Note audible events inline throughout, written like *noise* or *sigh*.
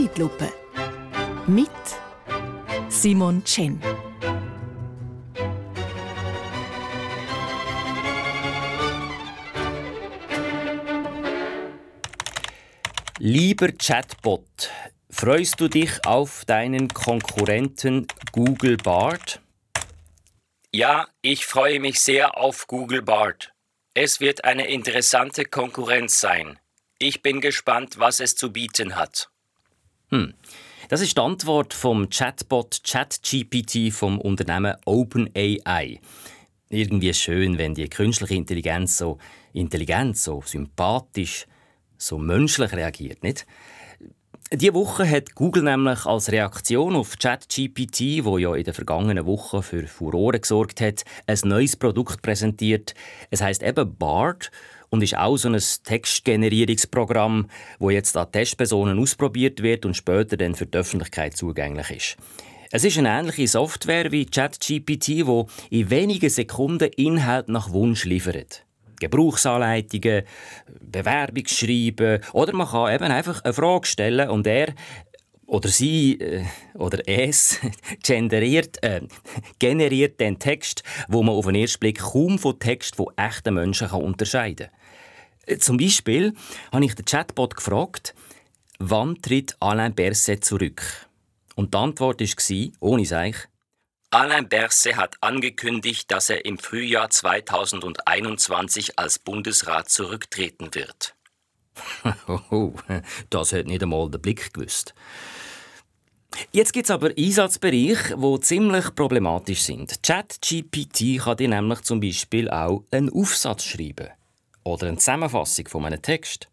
Zeitlupe. Mit Simon Chen. Lieber Chatbot, freust du dich auf deinen Konkurrenten Google Bard? Ja, ich freue mich sehr auf Google Bard. Es wird eine interessante Konkurrenz sein. Ich bin gespannt, was es zu bieten hat. Hm. Das ist die Antwort vom Chatbot ChatGPT vom Unternehmen OpenAI. Irgendwie schön, wenn die künstliche Intelligenz so intelligent, so sympathisch, so menschlich reagiert, nicht? Diese Woche hat Google nämlich als Reaktion auf ChatGPT, wo ja in den vergangenen Wochen für Furore gesorgt hat, ein neues Produkt präsentiert. Es heißt eben Bard und ist auch so ein Textgenerierungsprogramm, wo jetzt an Testpersonen ausprobiert wird und später dann für die Öffentlichkeit zugänglich ist. Es ist eine ähnliche Software wie ChatGPT, wo in wenigen Sekunden Inhalt nach Wunsch liefert. Gebrauchsanleitungen, Bewerbungsschreiben oder man kann eben einfach eine Frage stellen und er oder sie äh, oder es *laughs* generiert, äh, generiert den Text, wo man auf den ersten Blick kaum von Text von echten Menschen unterscheiden kann. Äh, zum Beispiel habe ich den Chatbot gefragt, wann tritt Alain Berset zurück? Und die Antwort war, ohne Seich, Alain Berset hat angekündigt, dass er im Frühjahr 2021 als Bundesrat zurücktreten wird. *laughs* Oh, das hat nicht einmal der Blick gewusst. Jetzt gibt es aber Einsatzbereiche, die ziemlich problematisch sind. ChatGPT kann dir nämlich zum Beispiel auch einen Aufsatz schreiben oder eine Zusammenfassung von einem Text.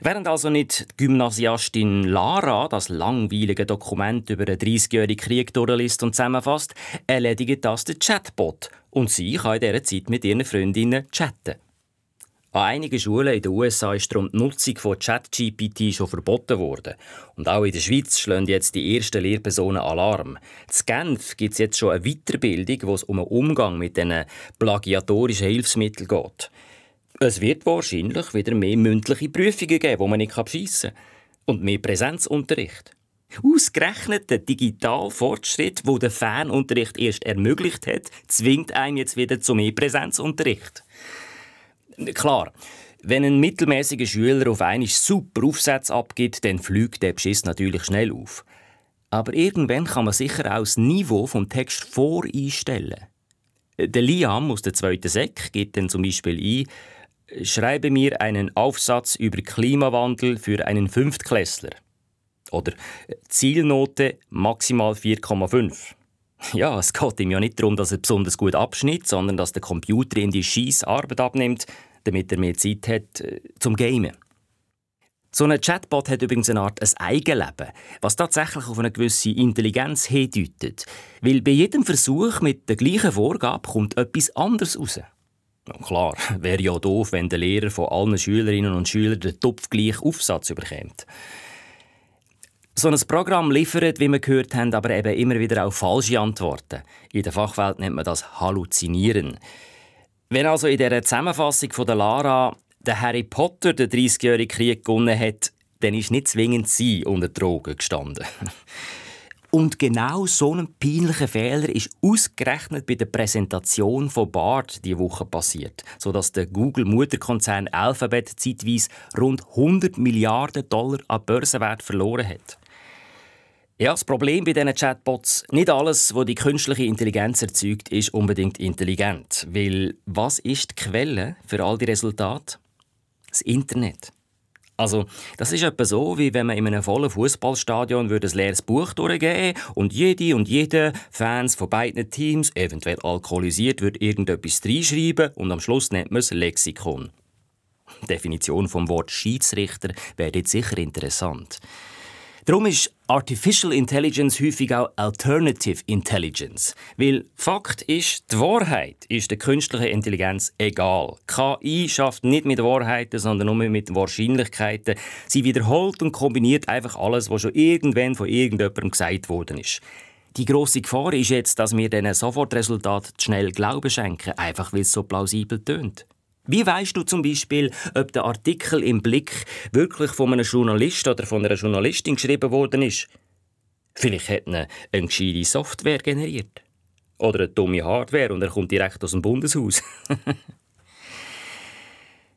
Während also nicht die Gymnasiastin Lara das langweilige Dokument über einen 30-jährigen Krieg durchliest und zusammenfasst, erledigt das der Chatbot und sie kann in dieser Zeit mit ihren Freundinnen chatten. An einigen Schulen in den USA ist darum die Nutzung von ChatGPT schon verboten worden. Und auch in der Schweiz schlagen jetzt die ersten Lehrpersonen Alarm. In Genf gibt es jetzt schon eine Weiterbildung, wo es um einen Umgang mit diesen plagiatorischen Hilfsmitteln geht. Es wird wahrscheinlich wieder mehr mündliche Prüfungen geben, wo man nicht beschissen kann. Und mehr Präsenzunterricht. Ausgerechnet der digitale Fortschritt, wo der Fernunterricht erst ermöglicht hat, zwingt einen jetzt wieder zu mehr Präsenzunterricht. Klar, wenn ein mittelmäßiger Schüler auf einen super Aufsatz abgibt, dann fliegt der Beschiss natürlich schnell auf. Aber irgendwann kann man sicher auch das Niveau vom Text voreinstellen. Der Liam aus der zweiten Sek gibt dann zum Beispiel ein, Schreibe mir einen Aufsatz über Klimawandel für einen Fünftklässler. Oder Zielnote maximal 4,5. Ja, es geht ihm ja nicht darum, dass er besonders gut abschnitt, sondern dass der Computer ihm die scheiß Arbeit abnimmt, damit er mehr Zeit hat äh, zum Gamen. So ein Chatbot hat übrigens eine Art ein Eigenleben, was tatsächlich auf eine gewisse Intelligenz hindeutet. Weil bei jedem Versuch mit der gleichen Vorgabe kommt etwas anderes raus. Klar, *laughs* wäre ja doof, wenn der Lehrer von allen Schülerinnen und Schülern den topfgleichen Aufsatz überkommt. So ein Programm liefert, wie wir gehört haben, aber eben immer wieder auch falsche Antworten. In der Fachwelt nennt man das Halluzinieren. Wenn also in der Zusammenfassung von der Lara der Harry Potter den 30-jährigen Krieg gewonnen hat, dann ist nicht zwingend sie unter Drogen gestanden. *laughs* Und genau so ein peinlicher Fehler ist ausgerechnet bei der Präsentation von Bard die Woche passiert, sodass der Google-Mutterkonzern Alphabet zeitweise rund 100 Milliarden Dollar an Börsenwert verloren hat. Ja, das Problem bei diesen Chatbots, nicht alles, was die künstliche Intelligenz erzeugt, ist unbedingt intelligent. Weil was ist die Quelle für all die Resultate? Das Internet. Also, das ist etwa so, wie wenn man in einem vollen Fußballstadion ein leeres Buch durchgeben und jede und jede Fans von beiden Teams, eventuell alkoholisiert, würde irgendetwas reinschreiben und am Schluss nennt man es Lexikon. Die Definition vom Wort Schiedsrichter wäre jetzt sicher interessant. Darum ist Artificial Intelligence häufig auch Alternative Intelligence. Weil Fakt ist, die Wahrheit ist der künstlichen Intelligenz egal. KI schafft nicht mit Wahrheiten, sondern nur mit Wahrscheinlichkeiten. Sie wiederholt und kombiniert einfach alles, was schon irgendwann von irgendjemandem gesagt worden ist. Die große Gefahr ist jetzt, dass wir diesen Sofortresultat schnell Glauben schenken, einfach weil es so plausibel tönt. Wie weißt du zum Beispiel, ob der Artikel im Blick wirklich von einem Journalist oder von einer Journalistin geschrieben worden ist? Vielleicht hat er eine gescheite Software generiert. Oder eine dumme Hardware und er kommt direkt aus dem Bundeshaus. *laughs*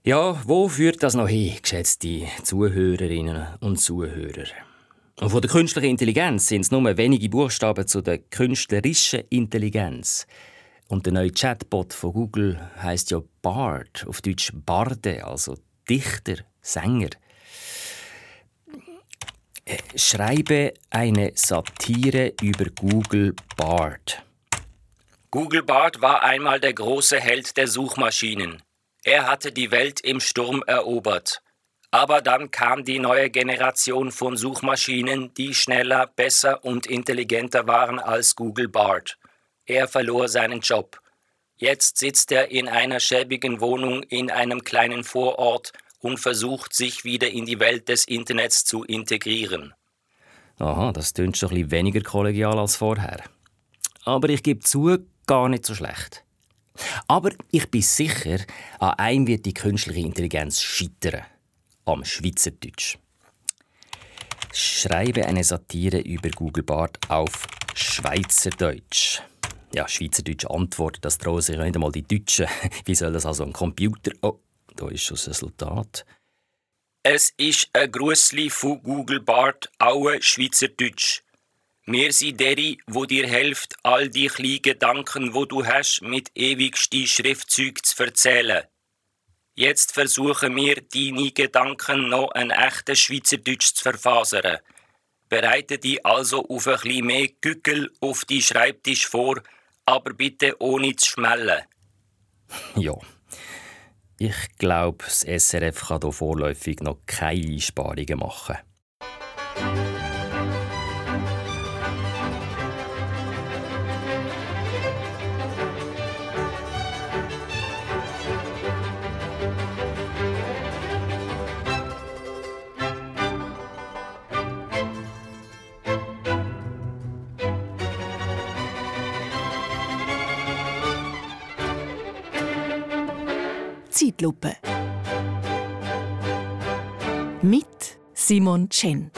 ja, wo führt das noch hin, geschätzte Zuhörerinnen und Zuhörer? Und von der künstlichen Intelligenz sind es nur wenige Buchstaben zu der künstlerischen Intelligenz. Und der neue Chatbot von Google heißt ja Bard, auf Deutsch Barde, also Dichter, Sänger. Äh, schreibe eine Satire über Google Bard. Google Bard war einmal der große Held der Suchmaschinen. Er hatte die Welt im Sturm erobert. Aber dann kam die neue Generation von Suchmaschinen, die schneller, besser und intelligenter waren als Google Bard. Er verlor seinen Job. Jetzt sitzt er in einer schäbigen Wohnung in einem kleinen Vorort und versucht, sich wieder in die Welt des Internets zu integrieren. Aha, das klingt schon ein bisschen weniger kollegial als vorher. Aber ich gebe zu, gar nicht so schlecht. Aber ich bin sicher, an einem wird die künstliche Intelligenz scheitern. Am Schweizerdeutsch. Schreibe eine Satire über Google Bart auf Schweizerdeutsch. Ja, Schweizerdeutsch antwortet, das trauen sich nicht einmal die Deutschen. *laughs* Wie soll das also ein Computer... Oh, da ist schon das Resultat. Es ist ein Grüßli von Google Bart, auch Schweizerdeutsch. Wir sind deri, wo dir hilft, all die kleinen Gedanken, wo du hast, mit ewigsten Schriftzeug zu erzählen. Jetzt versuchen wir, deine Gedanken noch ein echtes Schweizerdeutsch zu verfasern. Bereite dich also auf ein bisschen mehr Gückel auf die Schreibtisch vor, aber bitte ohne zu schmellen. Ja. Ich glaube, das SRF kann hier vorläufig noch keine Einsparungen machen. Zeitlupe. Mit Simon Chen.